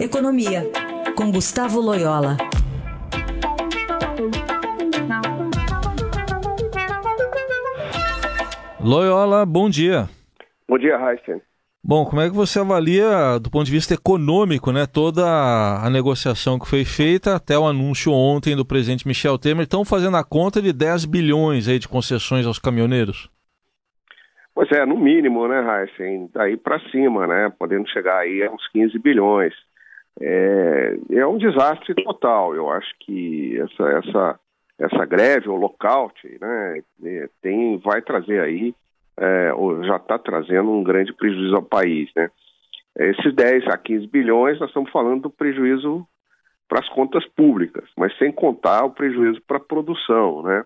Economia, com Gustavo Loyola. Loyola, bom dia. Bom dia, Heisen. Bom, como é que você avalia, do ponto de vista econômico, né, toda a negociação que foi feita até o anúncio ontem do presidente Michel Temer? Estão fazendo a conta de 10 bilhões aí de concessões aos caminhoneiros? Pois é, no mínimo, né, Heisen? Daí para cima, né, podendo chegar aí a uns 15 bilhões. É, é um desastre total. Eu acho que essa, essa, essa greve, ou lockout, né, é, tem, vai trazer aí é, ou já está trazendo um grande prejuízo ao país. Né? Esses 10 a 15 bilhões, nós estamos falando do prejuízo para as contas públicas, mas sem contar o prejuízo para a produção, né?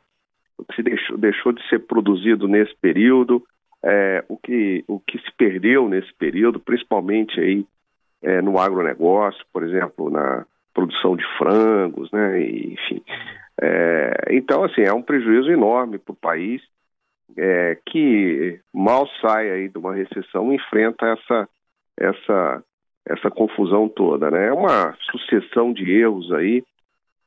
O que se deixou, deixou de ser produzido nesse período, é, o, que, o que se perdeu nesse período, principalmente aí é, no agronegócio, por exemplo, na produção de frangos, né? E, enfim. É, então, assim, é um prejuízo enorme para o país é, que mal sai aí de uma recessão enfrenta essa essa essa confusão toda, né? É uma sucessão de erros aí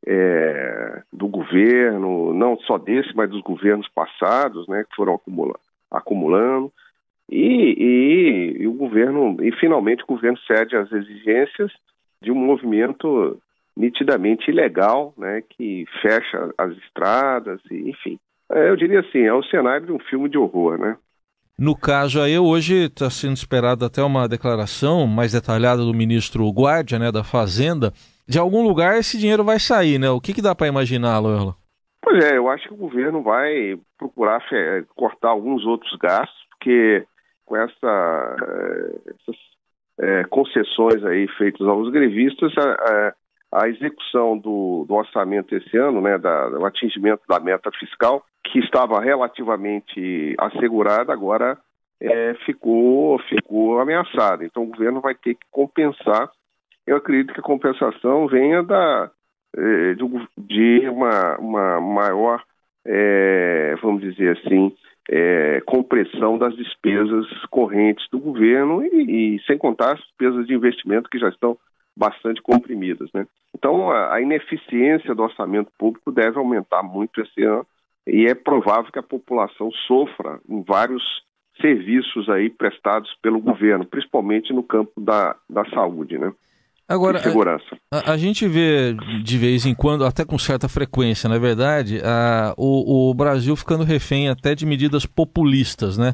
é, do governo, não só desse, mas dos governos passados, né? Que foram acumula acumulando e, e, e o governo e finalmente o governo cede às exigências de um movimento nitidamente ilegal, né? Que fecha as estradas e enfim é, eu diria assim, é o cenário de um filme de horror, né? No caso aí, hoje está sendo esperada até uma declaração mais detalhada do ministro Guardia, né, da Fazenda. De algum lugar esse dinheiro vai sair, né? O que, que dá para imaginar, Loyola? Pois é, eu acho que o governo vai procurar cortar alguns outros gastos, porque com essa, eh, essas é, concessões aí feitas aos grevistas, a, a execução do, do, orçamento esse ano, né, da, o atingimento da meta fiscal, que estava relativamente assegurada, agora é, ficou, ficou ameaçada. Então o governo vai ter que compensar. Eu acredito que a compensação venha da, de uma, uma maior, é, vamos dizer assim, é, compressão das despesas correntes do governo e, e, sem contar as despesas de investimento que já estão bastante comprimidas. Né? Então, a, a ineficiência do orçamento público deve aumentar muito esse ano e é provável que a população sofra em vários serviços aí prestados pelo governo, principalmente no campo da, da saúde, né? Agora. A, a, gente vê de vez em quando, até com certa frequência, na é verdade, a, o, o Brasil ficando refém até de medidas populistas, né?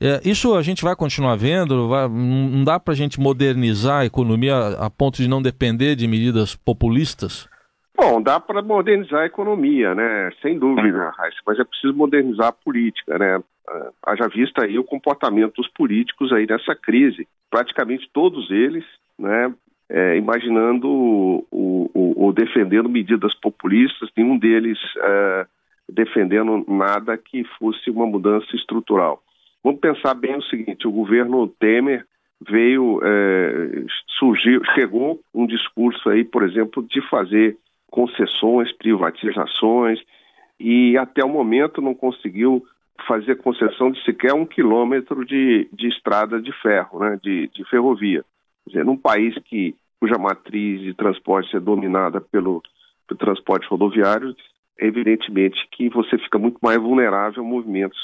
É, isso a gente vai continuar vendo? Vai, não dá para a gente modernizar a economia a ponto de não depender de medidas populistas? Bom, dá para modernizar a economia, né? Sem dúvida, mas é preciso modernizar a política, né? Ah, haja vista aí o comportamento dos políticos aí nessa crise. Praticamente todos eles, né? É, imaginando ou defendendo medidas populistas, nenhum deles é, defendendo nada que fosse uma mudança estrutural. Vamos pensar bem o seguinte: o governo Temer veio, é, surgiu, chegou um discurso aí, por exemplo, de fazer concessões, privatizações, e até o momento não conseguiu fazer concessão de sequer um quilômetro de, de estrada de ferro, né, de, de ferrovia. Dizer, num país que, cuja matriz de transporte é dominada pelo, pelo transporte rodoviário, evidentemente que você fica muito mais vulnerável a movimentos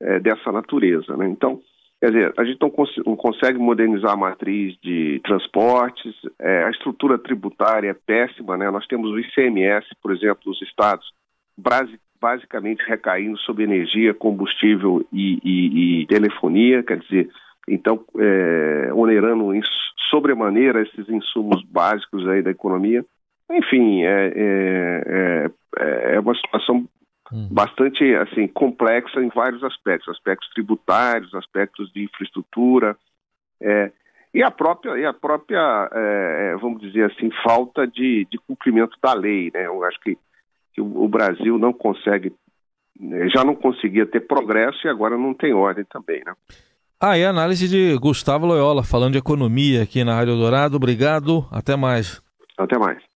é, dessa natureza. Né? Então, quer dizer, a gente não, cons não, consegue modernizar a matriz de transportes, é, a estrutura tributária é péssima, né? nós temos o ICMS, por exemplo, nos estados, basicamente recaindo sobre energia, combustível e, e, e telefonia, quer dizer, então é, onerando sobremaneira esses insumos básicos aí da economia. Enfim, é, é, é, é uma situação uhum. bastante assim complexa em vários aspectos, aspectos tributários, aspectos de infraestrutura, é, e a própria e a própria é, vamos dizer assim falta de, de cumprimento da lei, né? Eu acho que, que o, Brasil não consegue né, já não conseguia ter progresso e agora não tem ordem também, né? Ah, e a análise de Gustavo Loyola, falando de economia aqui na Rádio Dourado. Obrigado, até mais. Até mais.